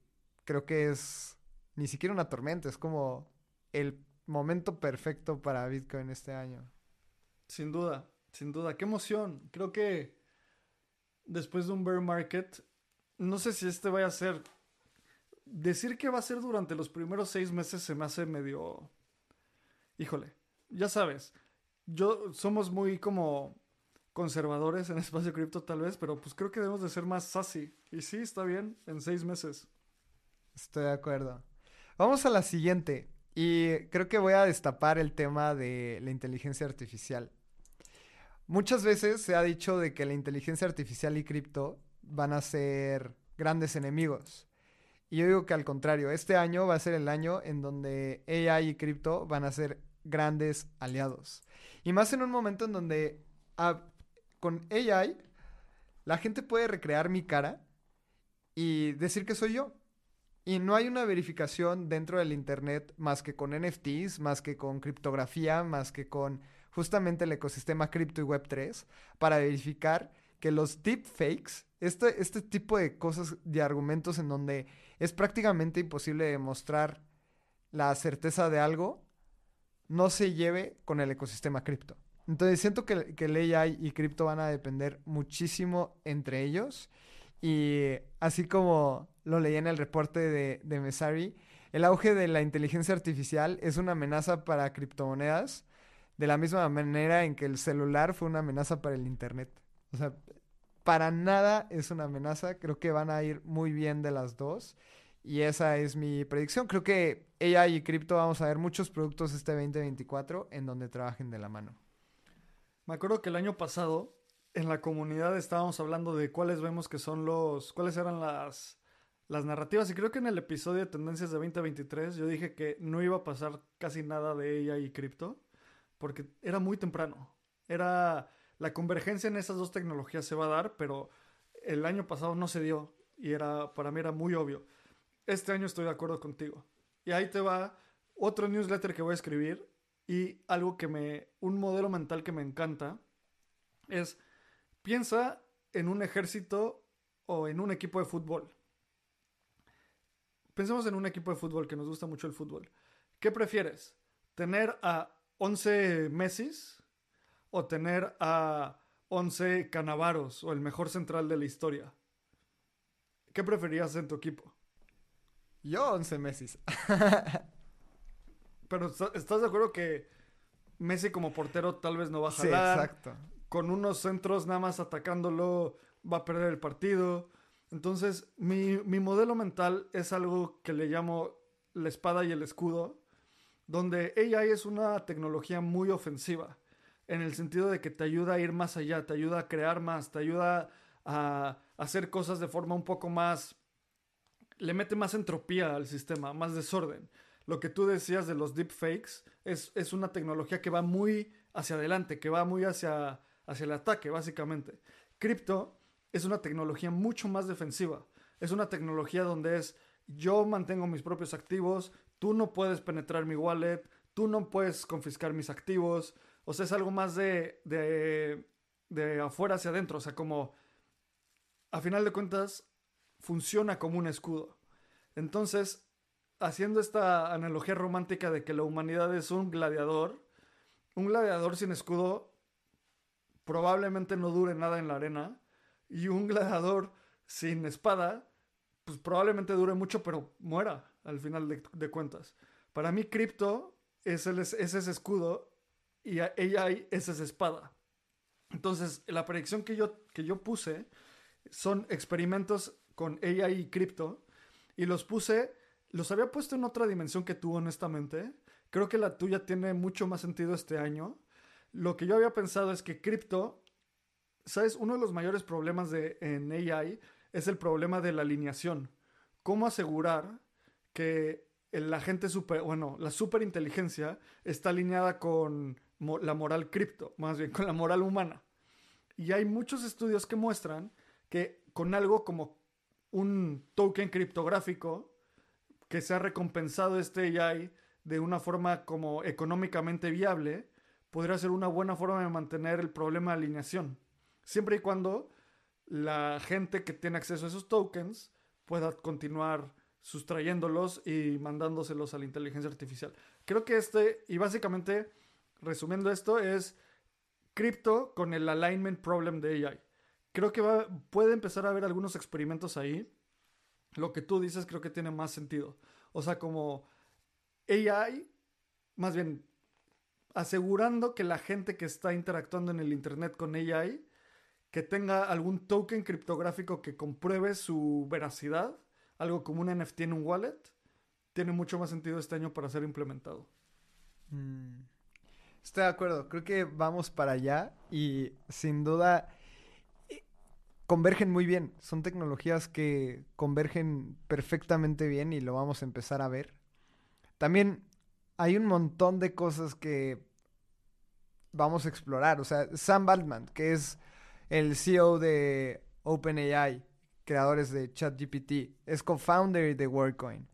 creo que es ni siquiera una tormenta, es como el momento perfecto para Bitcoin este año. Sin duda, sin duda. Qué emoción. Creo que después de un bear market, no sé si este vaya a ser. Decir que va a ser durante los primeros seis meses se me hace medio. Híjole, ya sabes. Yo somos muy como conservadores en <laughs> espacio cripto tal vez, pero pues creo que debemos de ser más sassy. Y sí, está bien, en seis meses. Estoy de acuerdo. Vamos a la siguiente. Y creo que voy a destapar el tema de la inteligencia artificial. Muchas veces se ha dicho de que la inteligencia artificial y cripto van a ser grandes enemigos. Y yo digo que al contrario, este año va a ser el año en donde AI y cripto van a ser grandes aliados. Y más en un momento en donde ah, con AI la gente puede recrear mi cara y decir que soy yo. Y no hay una verificación dentro del Internet más que con NFTs, más que con criptografía, más que con justamente el ecosistema cripto y Web3 para verificar que los deepfakes, este, este tipo de cosas, de argumentos en donde es prácticamente imposible demostrar la certeza de algo, no se lleve con el ecosistema cripto. Entonces siento que, que el AI y cripto van a depender muchísimo entre ellos. Y así como lo leí en el reporte de, de Messari, el auge de la inteligencia artificial es una amenaza para criptomonedas, de la misma manera en que el celular fue una amenaza para el Internet. O sea, para nada es una amenaza, creo que van a ir muy bien de las dos. Y esa es mi predicción. Creo que AI y cripto vamos a ver muchos productos este 2024 en donde trabajen de la mano. Me acuerdo que el año pasado en la comunidad estábamos hablando de cuáles vemos que son los, cuáles eran las, las narrativas y creo que en el episodio de Tendencias de 2023 yo dije que no iba a pasar casi nada de ella y cripto porque era muy temprano. Era la convergencia en esas dos tecnologías se va a dar, pero el año pasado no se dio y era para mí era muy obvio. Este año estoy de acuerdo contigo. Y ahí te va otro newsletter que voy a escribir y algo que me un modelo mental que me encanta es piensa en un ejército o en un equipo de fútbol. Pensemos en un equipo de fútbol que nos gusta mucho el fútbol. ¿Qué prefieres? ¿Tener a 11 Messis o tener a 11 Canavaros o el mejor central de la historia? ¿Qué preferías en tu equipo? Yo 11 meses. <laughs> Pero ¿está- ¿estás de acuerdo que Messi como portero tal vez no va a Sí, jalar? exacto. con unos centros nada más atacándolo va a perder el partido. Entonces, mi, mi modelo mental es algo que le llamo la espada y el escudo, donde AI es una tecnología muy ofensiva, en el sentido de que te ayuda a ir más allá, te ayuda a crear más, te ayuda a hacer cosas de forma un poco más... le mete más entropía al sistema, más desorden. Lo que tú decías de los deepfakes es, es una tecnología que va muy hacia adelante, que va muy hacia, hacia el ataque, básicamente. Cripto es una tecnología mucho más defensiva. Es una tecnología donde es yo mantengo mis propios activos, tú no puedes penetrar mi wallet, tú no puedes confiscar mis activos. O sea, es algo más de, de, de afuera hacia adentro. O sea, como a final de cuentas funciona como un escudo. Entonces, haciendo esta analogía romántica de que la humanidad es un gladiador, un gladiador sin escudo probablemente no dure nada en la arena y un gladiador sin espada pues probablemente dure mucho pero muera al final de, cuentas. Para mí Crypto es, es ese escudo y AI es esa espada. Entonces la predicción que yo, que yo puse son experimentos con AI y Crypto y los puse, los había puesto en otra dimensión que tú honestamente. Creo que la tuya tiene mucho más sentido este año. Lo que yo había pensado es que cripto, ¿sabes? Uno de los mayores problemas de, en AI es el problema de la alineación. ¿Cómo asegurar que la gente super, bueno, la superinteligencia está alineada con la moral cripto, más bien con la moral humana? Y hay muchos estudios que muestran que con algo como un token criptográfico que se ha recompensado este AI de una forma como económicamente viable, podría ser una buena forma de mantener el problema de alineación. Siempre y cuando la gente que tiene acceso a esos tokens pueda continuar sustrayéndolos y mandándoselos a la inteligencia artificial. Creo que este, y básicamente, resumiendo esto, es cripto con el alignment problem de AI. Creo que va, puede empezar a haber algunos experimentos ahí. Lo que tú dices creo que tiene más sentido. O sea, como AI, más bien asegurando que la gente que está interactuando en el Internet con AI, que tenga algún token criptográfico que compruebe su veracidad, algo como un NFT en un wallet, tiene mucho más sentido este año para ser implementado. Mm. Estoy de acuerdo, creo que vamos para allá y sin duda convergen muy bien. Son tecnologías que convergen perfectamente bien y lo vamos a empezar a ver. También hay un montón de cosas que vamos a explorar. O sea, Sam Altman, que es el CEO de OpenAI, creadores de ChatGPT, es co-founder de WorkCoin.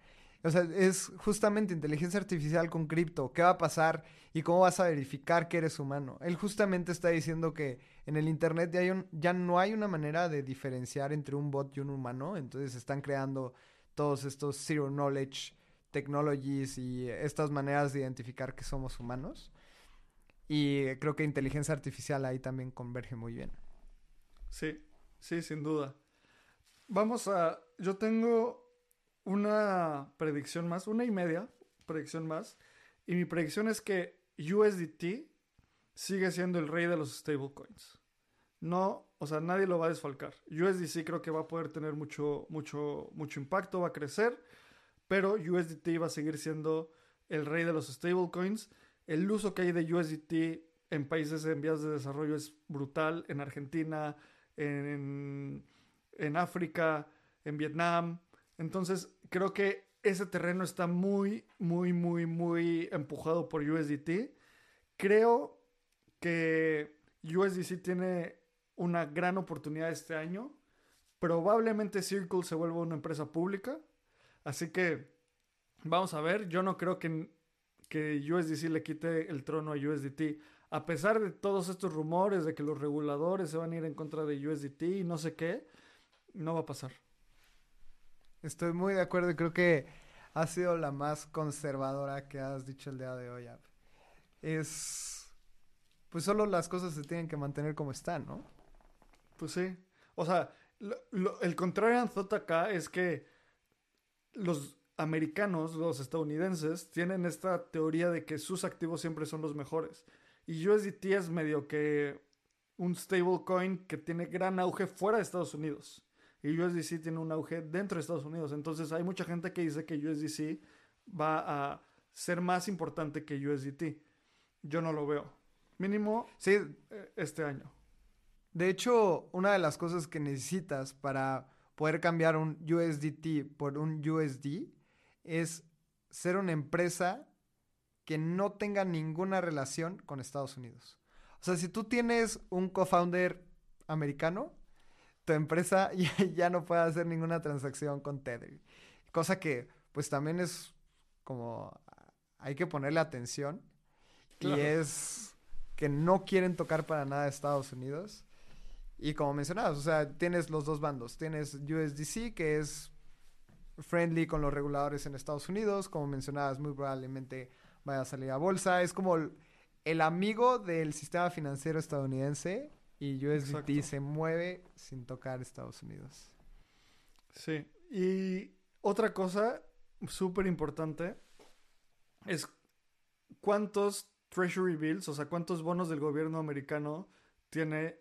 O sea, es justamente inteligencia artificial con cripto. ¿Qué va a pasar y cómo vas a verificar que eres humano? Él justamente está diciendo que en el Internet ya, hay ya no hay una manera de diferenciar entre un bot y un humano. Entonces están creando todos estos zero knowledge technologies y estas maneras de identificar que somos humanos. Y creo que inteligencia artificial ahí también converge muy bien. Sí, sí, sin duda. Vamos a... Yo tengo una predicción más, una y media predicción más. Y mi predicción es que USDT sigue siendo el rey de los stablecoins. No, o sea, nadie lo va a desfalcar. USDC creo que va a poder tener mucho, mucho, mucho impacto, va a crecer, pero USDT va a seguir siendo el rey de los stablecoins. El uso que hay de USDT en países en vías de desarrollo es brutal. En Argentina, en, en África, en Vietnam, entonces, creo que ese terreno está muy, muy, muy, muy empujado por USDT. Creo que USDC tiene una gran oportunidad este año. Probablemente Circle se vuelva una empresa pública. Así que vamos a ver. Yo no creo que, que USDC le quite el trono a USDT. A pesar de todos estos rumores de que los reguladores se van a ir en contra de USDT y no sé qué, no va a pasar. Estoy muy de acuerdo y creo que ha sido la más conservadora que has dicho el día de hoy. Es. Pues solo las cosas se tienen que mantener como están, ¿no? Pues sí. O sea, el contrario en acá es que los americanos, los estadounidenses, tienen esta teoría de que sus activos siempre son los mejores. Y USDT es medio que un stablecoin que tiene gran auge fuera de Estados Unidos y USDC tiene un auge dentro de Estados Unidos. Entonces hay mucha gente que dice que USDC va a ser más importante que USDT. Yo no lo veo. Mínimo sí. Eh, este año. De hecho, una de las cosas que necesitas para poder cambiar un USDT por un USD es ser una empresa que no tenga ninguna relación con Estados Unidos. O sea, si tú tienes un co-founder americano, tu empresa <laughs> ya, no puede hacer ninguna transacción con Tether. Cosa que pues también es como hay que ponerle atención. Y es que no quieren tocar para nada Estados Unidos. Y como mencionabas, o sea, tienes los dos bandos. Tienes USDC, que es friendly con los reguladores en Estados Unidos. Como mencionabas, muy probablemente vaya a salir a bolsa. Es como el, el amigo del sistema financiero estadounidense. Y USDT Exacto. se mueve sin tocar Estados Unidos. Sí. Y otra cosa súper importante es cuántos Treasury Bills, o sea, cuántos bonos del gobierno americano tiene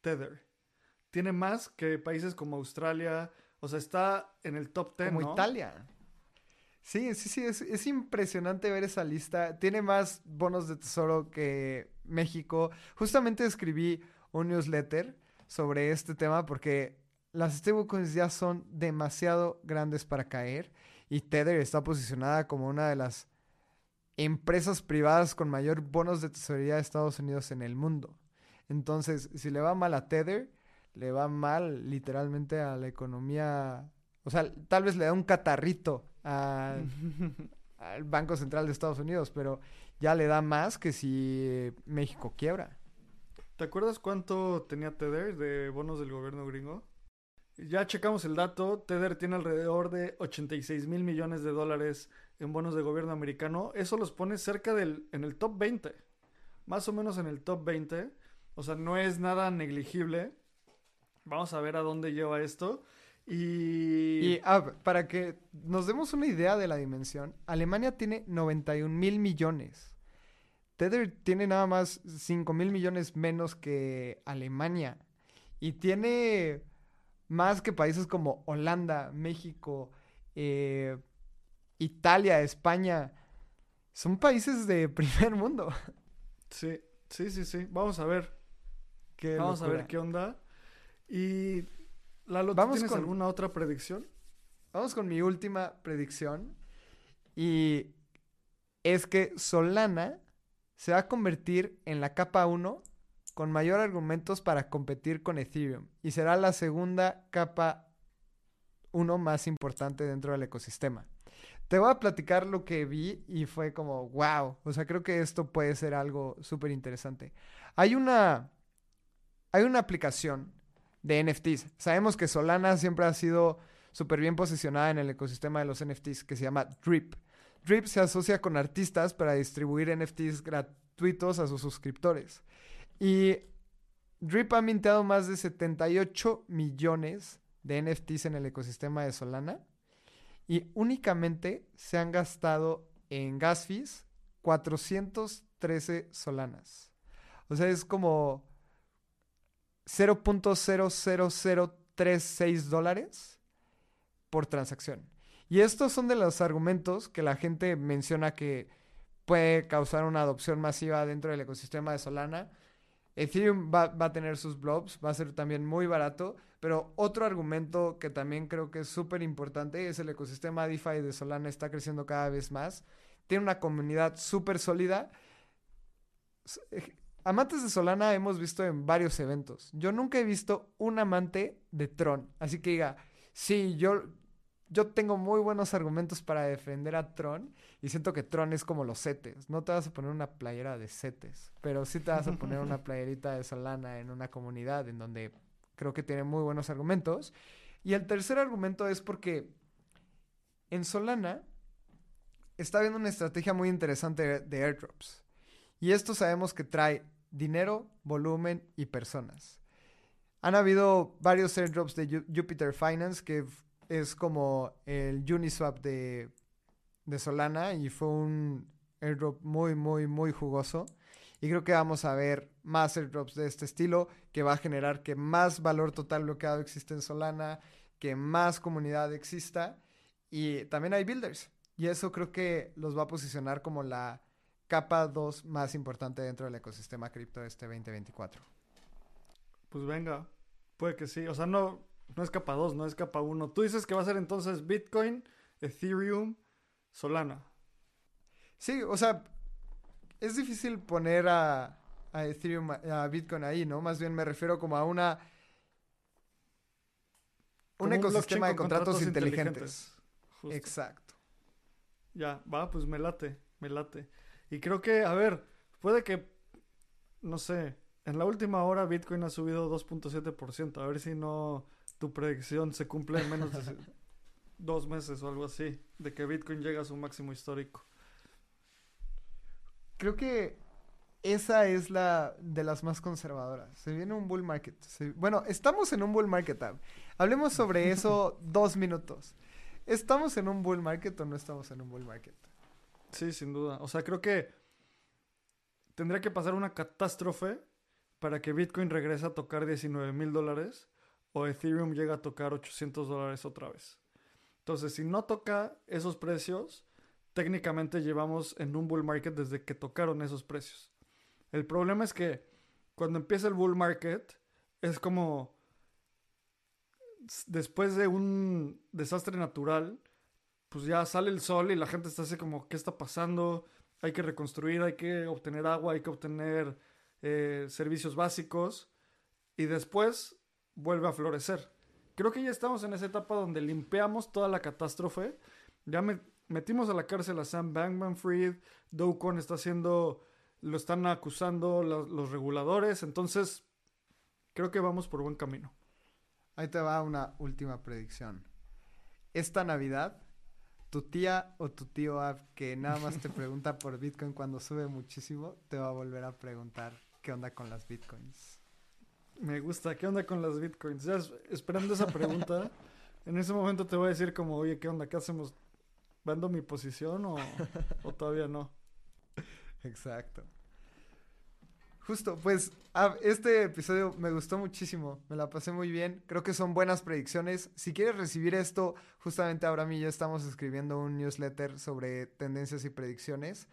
Tether. Tiene más que países como Australia, o sea, está en el top 10, Como ¿no? Italia. Sí, sí, sí, es, es impresionante ver esa lista. Tiene más bonos de tesoro que México. Justamente escribí un newsletter sobre este tema porque las stablecoins ya son demasiado grandes para caer y Tether está posicionada como una de las empresas privadas con mayor bonos de tesorería de Estados Unidos en el mundo. Entonces, si le va mal a Tether, le va mal literalmente a la economía. O sea, tal vez le da un catarrito a- <laughs> al Banco Central de Estados Unidos, pero ya le da más que si México quiebra. ¿Te acuerdas cuánto tenía Tether de bonos del gobierno gringo? Ya checamos el dato. Tether tiene alrededor de 86 mil millones de dólares en bonos de gobierno americano. Eso los pone cerca del, en el top 20. Más o menos en el top 20. O sea, no es nada negligible. Vamos a ver a dónde lleva esto. Y... Y ah, para que nos demos una idea de la dimensión, Alemania tiene 91 mil millones. Tether tiene nada más 5 mil millones menos que Alemania. Y tiene más que países como Holanda, México, eh, Italia, España. Son países de <laughs> primer mundo. Sí, sí, sí, sí. Vamos a ver. Qué Vamos a ver qué onda. Y... Lalo, ¿tú Vamos tienes con- alguna otra predicción? Vamos con mi última predicción. Y es que Solana se va a convertir en la capa 1 con mayor argumentos para competir con Ethereum. Y será la segunda capa 1 más importante dentro del ecosistema. Te voy a platicar lo que vi y fue como, wow. O sea, creo que esto puede ser algo súper interesante. Hay una, hay una aplicación de NFTs. Sabemos que Solana siempre ha sido súper bien posicionada en el ecosistema de los NFTs que se llama Drip. Drip se asocia con artistas para distribuir NFTs gratuitos a sus suscriptores. Y Drip ha minteado más de 78 millones de NFTs en el ecosistema de Solana. Y únicamente se han gastado en gas fees 413 solanas. O sea, es como 0.00036 dólares por transacción. Y estos son de los argumentos que la gente menciona que puede causar una adopción masiva dentro del ecosistema de Solana. Ethereum va, va a tener sus blobs, va a ser también muy barato, pero otro argumento que también creo que es súper importante es el ecosistema DeFi de Solana está creciendo cada vez más. Tiene una comunidad súper sólida. Eh, Amantes de Solana hemos visto en varios eventos. Yo nunca he visto un amante de Tron. Así que diga, sí, yo, yo tengo muy buenos argumentos para defender a Tron. Y siento que Tron es como los setes. No te vas a poner una playera de setes. Pero sí te vas a poner una <laughs> playerita de Solana en una comunidad en donde creo que tiene muy buenos argumentos. Y el tercer argumento es porque en Solana está habiendo una estrategia muy interesante de- airdrops. Y esto sabemos que trae dinero, volumen y personas. Han habido varios airdrops de Ju- Jupiter Finance, que es como el Uniswap de, de Solana, y fue un airdrop muy, muy, muy jugoso. Y creo que vamos a ver más airdrops de este estilo, que va a generar que más valor total bloqueado existe en Solana, que más comunidad exista, y también hay builders. Y eso creo que los va a posicionar como la capa 2 más importante dentro del ecosistema cripto este 2024. Pues venga, puede que sí. O sea, no, no es capa 2, no es capa 1. Tú dices que va a ser entonces Bitcoin, Ethereum, Solana. Sí, o sea, es difícil poner a, a Ethereum, a Bitcoin ahí, ¿no? Más bien me refiero como a una... Como Un ecosistema de con contratos, inteligentes. Justo. Exacto. Ya, va, pues me late, me late. Y creo que, a ver, puede que, no sé, en la última hora Bitcoin ha subido 2.7%. A ver si no tu predicción se cumple en menos de <laughs> dos meses o algo así, de que Bitcoin llega a su máximo histórico. Creo que esa es la de las más conservadoras. Se viene un bull market. Se- bueno, estamos en un bull market. Ab. Hablemos sobre <laughs> eso dos minutos. ¿Estamos en un bull market o no estamos en un bull market? Sí, sin duda. O sea, creo que tendría que pasar una catástrofe para que Bitcoin regrese a tocar 19 mil dólares o Ethereum llega a tocar 800 dólares otra vez. Entonces, si no toca esos precios, técnicamente llevamos en un bull market desde que tocaron esos precios. El problema es que cuando empieza el bull market es como después de un desastre natural, pues ya sale el sol y la gente está así como, ¿qué está pasando? Hay que reconstruir, hay que obtener agua, hay que obtener eh, servicios básicos y después vuelve a florecer. Creo que ya estamos en esa etapa donde limpiamos toda la catástrofe. Ya me- metimos a la cárcel a Sam Bankman Fried, Do Kwon está haciendo, lo están acusando la- los reguladores, entonces creo que vamos por buen camino. Ahí te va una última predicción. Esta Navidad, tu tía o tu tío Ab, que nada más te <laughs> pregunta por Bitcoin cuando sube muchísimo, te va a volver a preguntar qué onda con las Bitcoins. Me gusta. ¿Qué onda con las bitcoins? Ya es- esperando esa pregunta, <laughs> en ese momento te voy a decir como, oye, ¿qué onda? ¿Qué hacemos? ¿Vendo mi posición o, o todavía no? <laughs> Exacto. Justo, pues Ab, este episodio me gustó muchísimo, me la pasé muy bien, creo que son buenas predicciones. Si quieres recibir esto, justamente y yo estamos escribiendo un newsletter sobre tendencias y predicciones.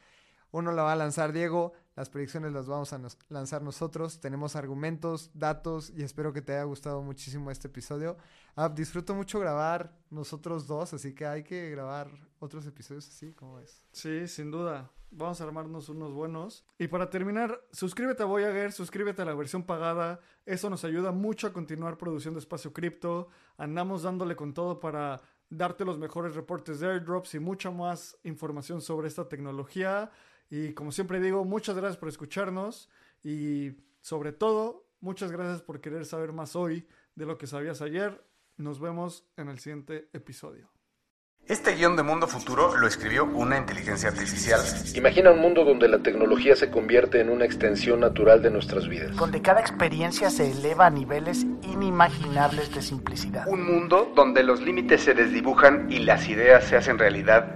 Uno la va a lanzar Diego, las predicciones las vamos a lanzar nosotros. Tenemos argumentos, datos y espero que te haya gustado muchísimo este episodio. Disfruto mucho grabar nosotros dos, así que hay que grabar otros episodios así, como es. Sí, sin duda. Vamos a armarnos unos buenos. Y para terminar, suscríbete a Voyager, suscríbete a la versión pagada. Eso nos ayuda mucho a continuar produciendo espacio cripto. Andamos dándole con todo para darte los mejores reportes de airdrops y mucha más información sobre esta tecnología. Y como siempre digo, muchas gracias por escucharnos y sobre todo, muchas gracias por querer saber más hoy de lo que sabías ayer. Nos vemos en el siguiente episodio. Este guion de Mundo Futuro lo escribió una inteligencia artificial. Imagina un mundo donde la tecnología se convierte en una extensión natural de nuestras vidas. donde cada experiencia se eleva a niveles inimaginables de simplicidad. Un mundo donde los límites se desdibujan y las ideas se hacen realidad